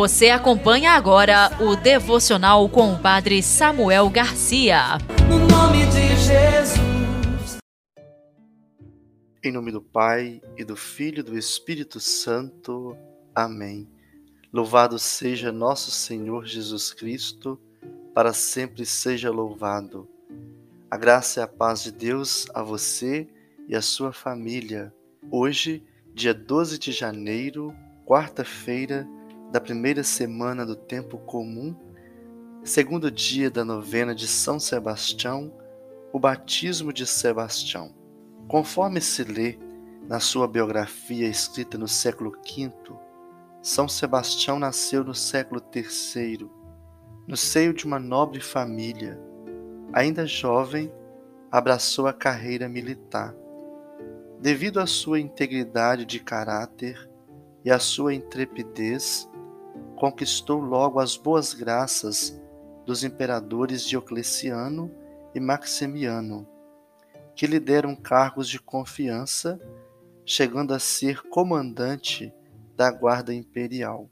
Você acompanha agora o devocional com o Padre Samuel Garcia. No nome de Jesus. Em nome do Pai e do Filho e do Espírito Santo. Amém. Louvado seja nosso Senhor Jesus Cristo, para sempre seja louvado. A graça e a paz de Deus a você e a sua família. Hoje, dia 12 de janeiro, quarta-feira da primeira semana do tempo comum, segundo dia da novena de São Sebastião, o batismo de Sebastião. Conforme se lê na sua biografia escrita no século V, São Sebastião nasceu no século III, no seio de uma nobre família. Ainda jovem, abraçou a carreira militar. Devido à sua integridade de caráter e à sua intrepidez, conquistou logo as boas graças dos imperadores Diocleciano e Maximiano, que lhe deram cargos de confiança, chegando a ser comandante da Guarda Imperial.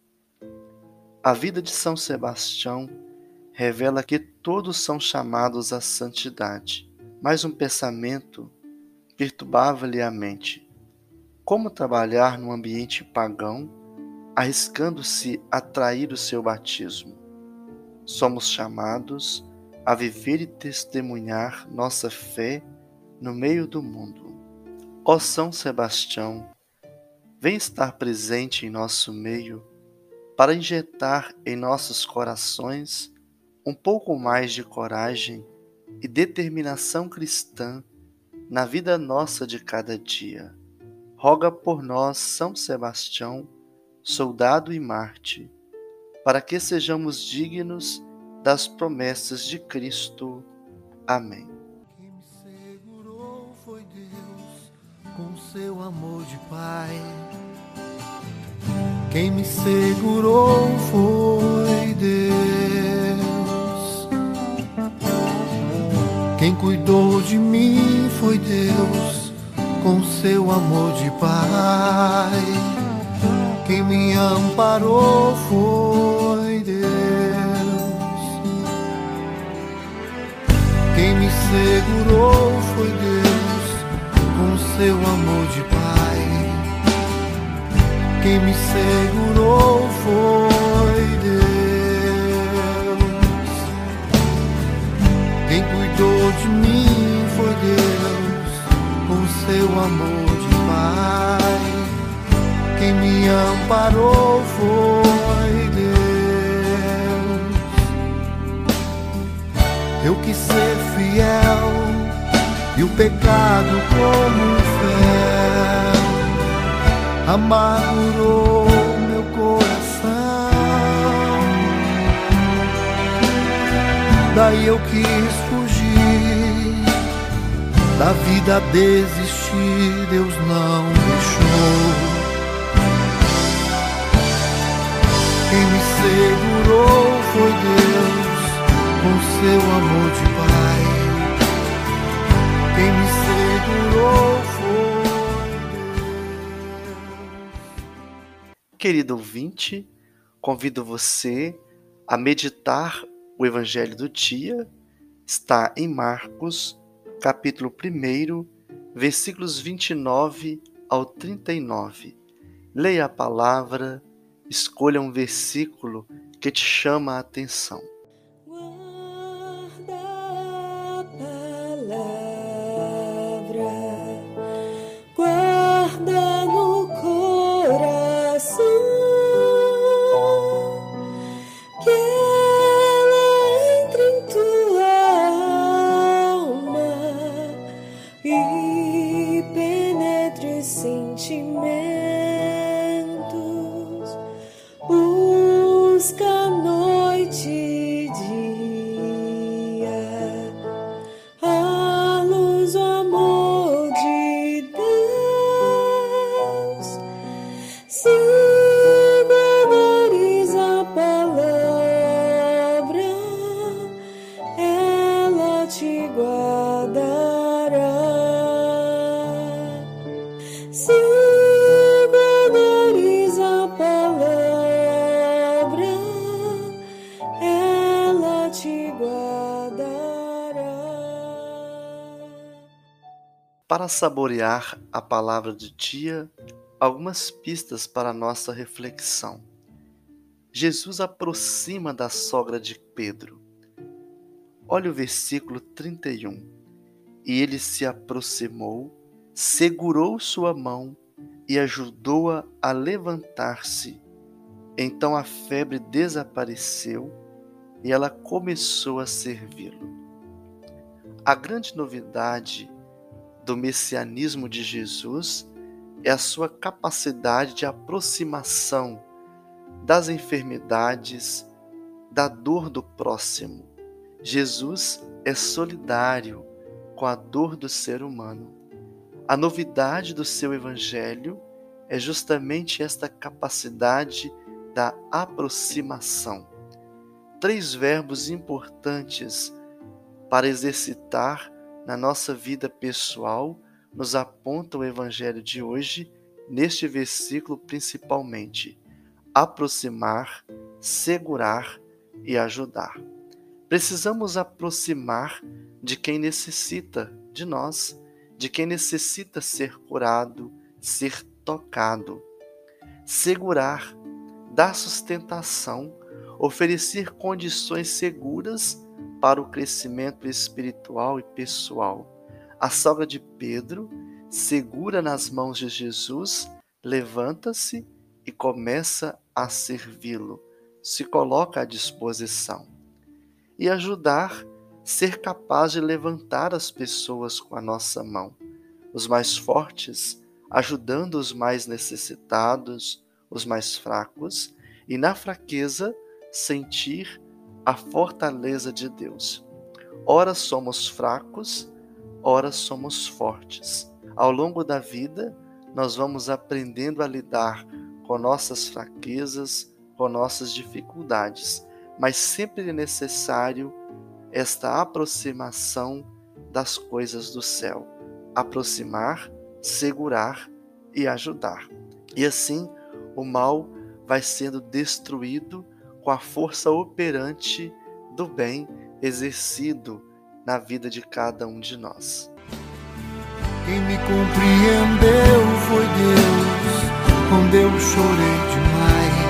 A vida de São Sebastião revela que todos são chamados à santidade, mas um pensamento perturbava-lhe a mente. Como trabalhar num ambiente pagão arriscando-se a trair o seu batismo. Somos chamados a viver e testemunhar nossa fé no meio do mundo. Ó São Sebastião, vem estar presente em nosso meio para injetar em nossos corações um pouco mais de coragem e determinação cristã na vida nossa de cada dia. Roga por nós, São Sebastião, soldado e Marte, para que sejamos dignos das promessas de Cristo. Amém. Quem me segurou foi Deus com seu amor de Pai. Quem me segurou foi Deus. Quem cuidou de mim foi Deus com seu amor de Pai. Quem me amparou foi Deus. Quem me segurou foi Deus com seu amor de Pai. Quem me segurou foi Deus. Quem cuidou de mim foi Deus com seu amor de Pai quem me amparou foi Deus. Eu quis ser fiel e o pecado como um fel amargurou meu coração. Daí eu quis fugir da vida desistir, com seu amor de Pai. Quem me segurou foi Deus. Querido ouvinte, convido você a meditar o Evangelho do dia. Está em Marcos, capítulo 1, versículos 29 ao 39. Leia a palavra Escolha um versículo que te chama a atenção. Para saborear a palavra de Tia, algumas pistas para nossa reflexão. Jesus aproxima da sogra de Pedro. Olha o versículo 31. E ele se aproximou segurou sua mão e ajudou-a a, a levantar-se. Então a febre desapareceu e ela começou a servi-lo. A grande novidade do messianismo de Jesus é a sua capacidade de aproximação das enfermidades, da dor do próximo. Jesus é solidário com a dor do ser humano. A novidade do seu evangelho é justamente esta capacidade da aproximação. Três verbos importantes para exercitar na nossa vida pessoal nos aponta o evangelho de hoje, neste versículo principalmente: aproximar, segurar e ajudar. Precisamos aproximar de quem necessita de nós, de quem necessita ser curado, ser tocado. Segurar, dar sustentação, oferecer condições seguras para o crescimento espiritual e pessoal. A sogra de Pedro, segura nas mãos de Jesus, levanta-se e começa a servi-lo, se coloca à disposição. E ajudar, ser capaz de levantar as pessoas com a nossa mão, os mais fortes, ajudando os mais necessitados, os mais fracos, e na fraqueza, sentir a fortaleza de Deus. Ora somos fracos, ora somos fortes. Ao longo da vida, nós vamos aprendendo a lidar com nossas fraquezas, com nossas dificuldades, mas sempre é necessário esta aproximação das coisas do céu. Aproximar, segurar e ajudar. E assim o mal vai sendo destruído com a força operante do bem exercido na vida de cada um de nós. Quem me compreendeu foi Deus, quando eu chorei demais.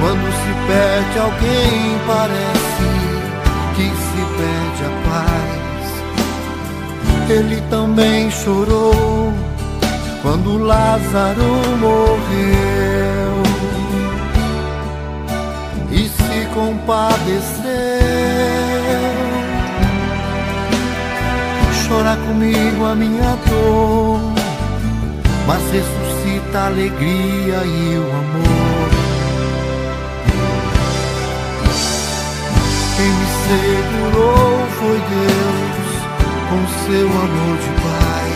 Quando se perde alguém, parece Ele também chorou quando Lázaro morreu compadeceu. Chora comigo a minha dor, mas ressuscita a alegria e o amor. Quem me segurou foi Deus, com seu amor de Pai.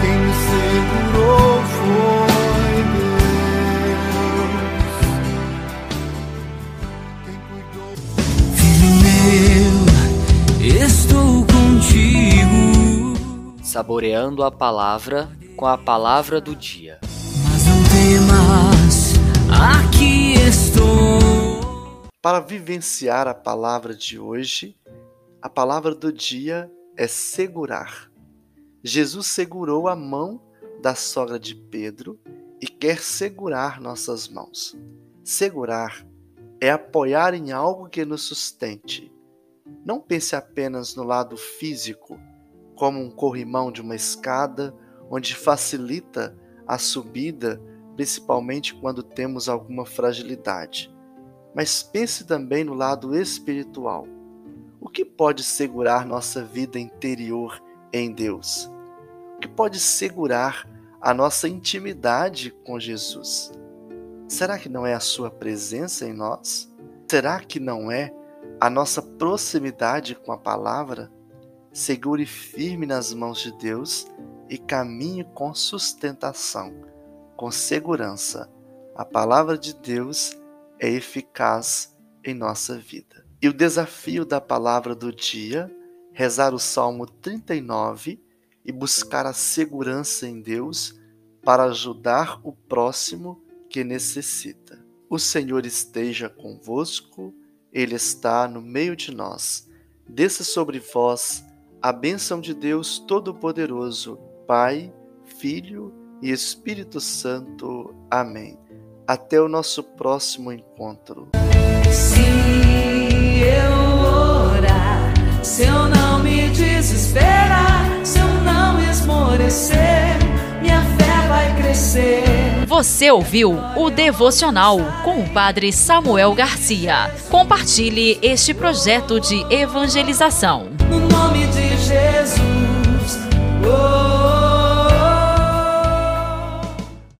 Quem me segurou foi saboreando a palavra com a palavra do dia. Mas não temas, aqui estou. Para vivenciar a palavra de hoje, a palavra do dia é segurar. Jesus segurou a mão da sogra de Pedro e quer segurar nossas mãos. Segurar é apoiar em algo que nos sustente. Não pense apenas no lado físico como um corrimão de uma escada, onde facilita a subida, principalmente quando temos alguma fragilidade. Mas pense também no lado espiritual. O que pode segurar nossa vida interior em Deus? O que pode segurar a nossa intimidade com Jesus? Será que não é a Sua presença em nós? Será que não é a nossa proximidade com a palavra? segure firme nas mãos de Deus e caminhe com sustentação, com segurança. A palavra de Deus é eficaz em nossa vida. E o desafio da palavra do dia, rezar o Salmo 39 e buscar a segurança em Deus para ajudar o próximo que necessita. O Senhor esteja convosco, Ele está no meio de nós. Desça sobre vós a bênção de Deus Todo-Poderoso, Pai, Filho e Espírito Santo. Amém. Até o nosso próximo encontro. Se eu orar, se eu não me desesperar, se eu não esmorecer, minha fé vai crescer. Você ouviu o devocional com o Padre Samuel Garcia. Compartilhe este projeto de evangelização. No nome de Jesus. oh,